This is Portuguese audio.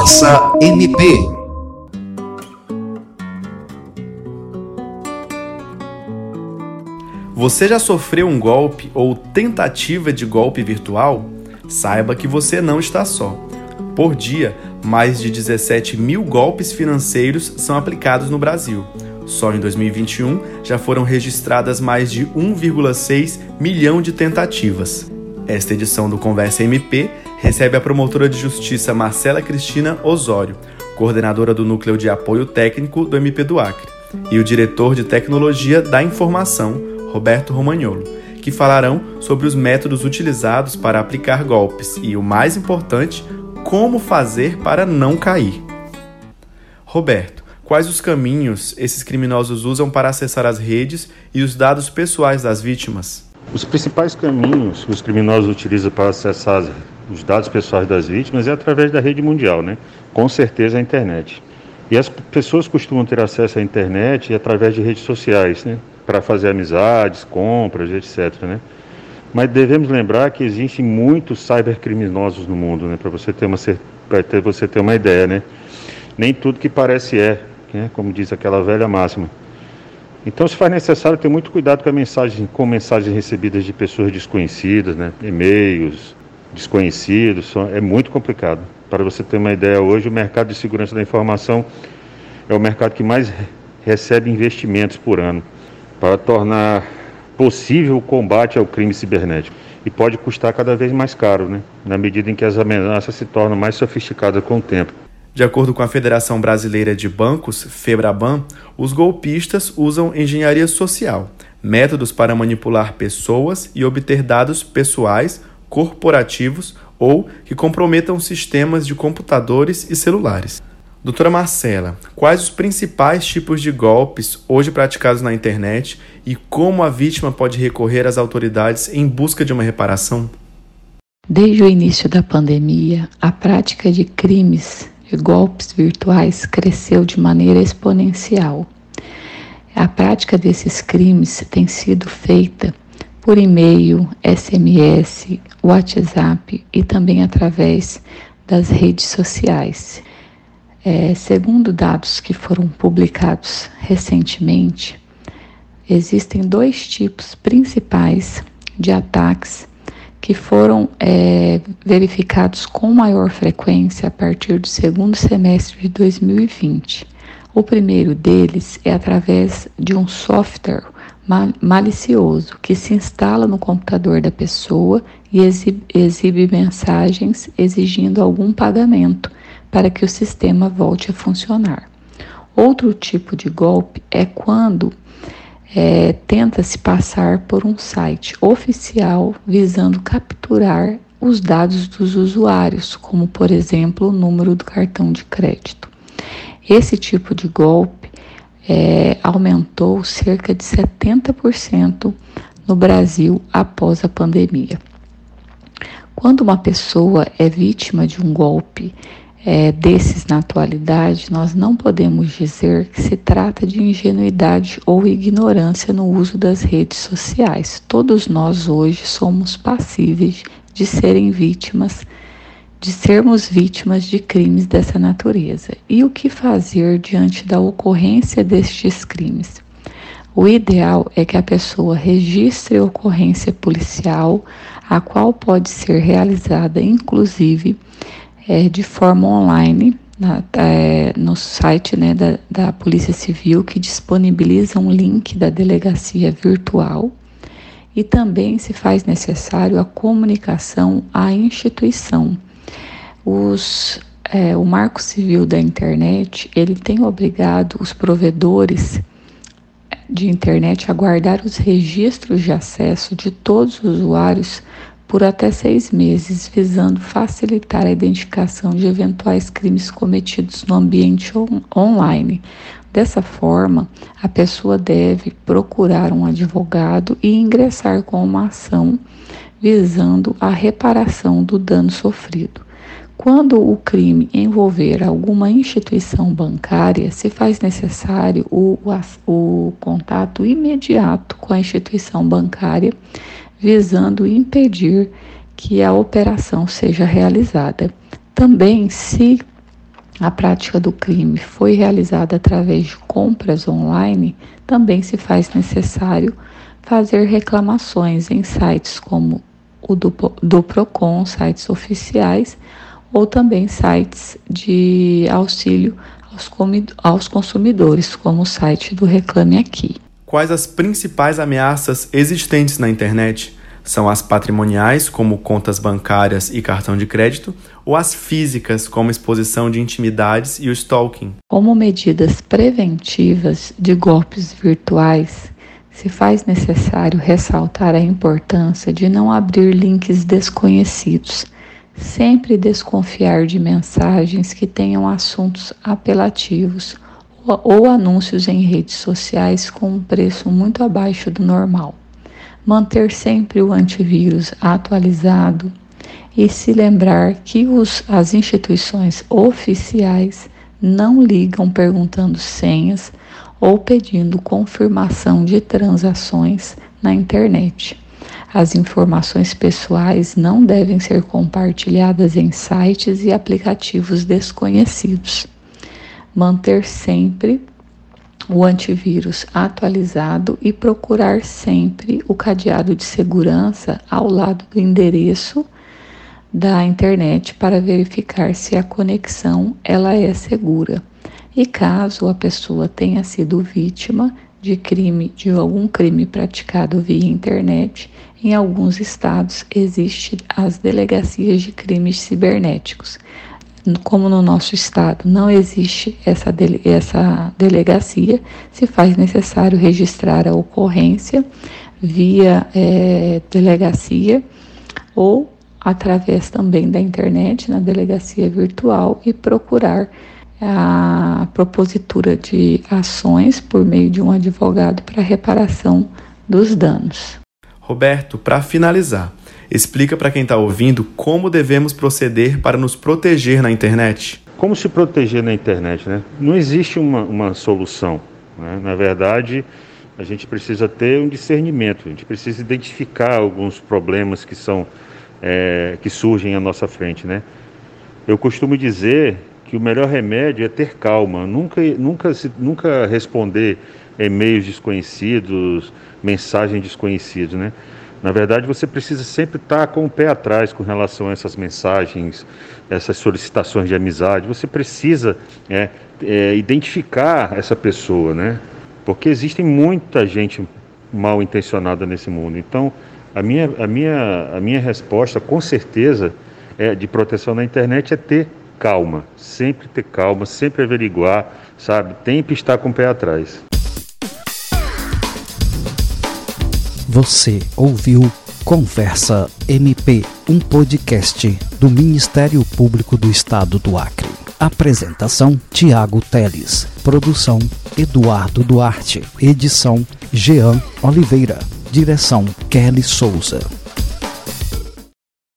Conversa MP. Você já sofreu um golpe ou tentativa de golpe virtual? Saiba que você não está só. Por dia, mais de 17 mil golpes financeiros são aplicados no Brasil. Só em 2021 já foram registradas mais de 1,6 milhão de tentativas. Esta edição do Conversa MP recebe a promotora de justiça Marcela Cristina Osório, coordenadora do Núcleo de Apoio Técnico do MP do Acre, e o diretor de Tecnologia da Informação, Roberto Romagnolo, que falarão sobre os métodos utilizados para aplicar golpes e, o mais importante, como fazer para não cair. Roberto, Quais os caminhos esses criminosos usam para acessar as redes e os dados pessoais das vítimas? Os principais caminhos que os criminosos utilizam para acessar os dados pessoais das vítimas é através da rede mundial, né? Com certeza a internet. E as pessoas costumam ter acesso à internet através de redes sociais, né? Para fazer amizades, compras, etc, né? Mas devemos lembrar que existem muitos cybercriminosos no mundo, né? Para você ter uma para você ter uma ideia, né? Nem tudo que parece é né, como diz aquela velha máxima. Então se faz necessário ter muito cuidado com, mensagem, com mensagens recebidas de pessoas desconhecidas, né, e-mails desconhecidos, é muito complicado. Para você ter uma ideia, hoje o mercado de segurança da informação é o mercado que mais recebe investimentos por ano para tornar possível o combate ao crime cibernético. E pode custar cada vez mais caro, né? na medida em que as ameaças se tornam mais sofisticadas com o tempo. De acordo com a Federação Brasileira de Bancos, FEBRABAN, os golpistas usam engenharia social, métodos para manipular pessoas e obter dados pessoais, corporativos ou que comprometam sistemas de computadores e celulares. Doutora Marcela, quais os principais tipos de golpes hoje praticados na internet e como a vítima pode recorrer às autoridades em busca de uma reparação? Desde o início da pandemia, a prática de crimes de golpes virtuais cresceu de maneira exponencial. A prática desses crimes tem sido feita por e-mail, SMS, WhatsApp e também através das redes sociais. É, segundo dados que foram publicados recentemente, existem dois tipos principais de ataques que foram é, verificados com maior frequência a partir do segundo semestre de 2020. O primeiro deles é através de um software malicioso que se instala no computador da pessoa e exibe, mensagens exigindo algum pagamento para que o sistema volte a funcionar. Outro tipo de golpe é quando é, tenta-se passar por um site oficial visando capturar os dados dos usuários, como por exemplo o número do cartão de crédito. Esse tipo de golpe é, aumentou cerca de 70% no Brasil após a pandemia. Quando uma pessoa é vítima de um golpe é, desses na atualidade, nós não podemos dizer que se trata de ingenuidade ou ignorância no uso das redes sociais. Todos nós hoje somos passíveis de serem vítimas, de sermos vítimas de crimes dessa natureza. E o que fazer diante da ocorrência destes crimes? O ideal é que a pessoa registre a ocorrência policial, a qual pode ser realizada, inclusive, é, de forma online na, é, no site né, da, da Polícia Civil, que disponibiliza um link da delegacia virtual e também se faz necessário a comunicação à instituição. Os, é, o Marco Civil da Internet ele tem obrigado os provedores de internet a guardar os registros de acesso de todos os usuários por até seis meses, visando facilitar a identificação de eventuais crimes cometidos no ambiente on online. Dessa forma, a pessoa deve procurar um advogado e ingressar com uma ação visando a reparação do dano sofrido. Quando o crime envolver alguma instituição bancária, se faz necessário o, o, o contato imediato com a instituição bancária visando impedir que a operação seja realizada. Também, se a prática do crime foi realizada através de compras online, também se faz necessário fazer reclamações em sites como o do, do PROCON, sites oficiais, ou também sites de auxílio aos, aos consumidores, como o site do Reclame Aqui. Quais as principais ameaças existentes na internet? São as patrimoniais, como contas bancárias e cartão de crédito, ou as físicas, como exposição de intimidades e o stalking? Como medidas preventivas de golpes virtuais, se faz necessário ressaltar a importância de não abrir links desconhecidos, sempre desconfiar de mensagens que tenham assuntos apelativos ou anúncios em redes sociais com um preço muito abaixo do normal. Manter sempre o antivírus atualizado e se lembrar que os, as instituições oficiais não ligam perguntando senhas ou pedindo confirmação de transações na internet. As informações pessoais não devem ser compartilhadas em sites e aplicativos desconhecidos. Manter sempre o antivírus atualizado e procurar sempre o cadeado de segurança ao lado do endereço da internet para verificar se a conexão ela é segura. E caso a pessoa tenha sido vítima de crime, de algum crime praticado via internet, em alguns estados existe as delegacias de crimes cibernéticos. Como no nosso estado não existe essa, dele, essa delegacia, se faz necessário registrar a ocorrência via é, delegacia ou através também da internet, na delegacia virtual, e procurar a propositura de ações por meio de um advogado para reparação dos danos. Roberto, para finalizar, explica para quem está ouvindo como devemos proceder para nos proteger na internet. Como se proteger na internet, né? Não existe uma, uma solução. Né? Na verdade, a gente precisa ter um discernimento, a gente precisa identificar alguns problemas que são é, que surgem à nossa frente, né? Eu costumo dizer que o melhor remédio é ter calma, nunca, nunca, nunca responder e-mails desconhecidos, mensagens desconhecidas, né? Na verdade, você precisa sempre estar com o pé atrás com relação a essas mensagens, essas solicitações de amizade. Você precisa é, é, identificar essa pessoa, né? Porque existe muita gente mal intencionada nesse mundo. Então, a minha, a minha, a minha resposta, com certeza, é, de proteção na internet é ter calma, sempre ter calma, sempre averiguar, sabe? Sempre estar com o pé atrás. Você ouviu Conversa MP, um podcast do Ministério Público do Estado do Acre. Apresentação: Tiago Teles. Produção: Eduardo Duarte. Edição: Jean Oliveira. Direção Kelly Souza.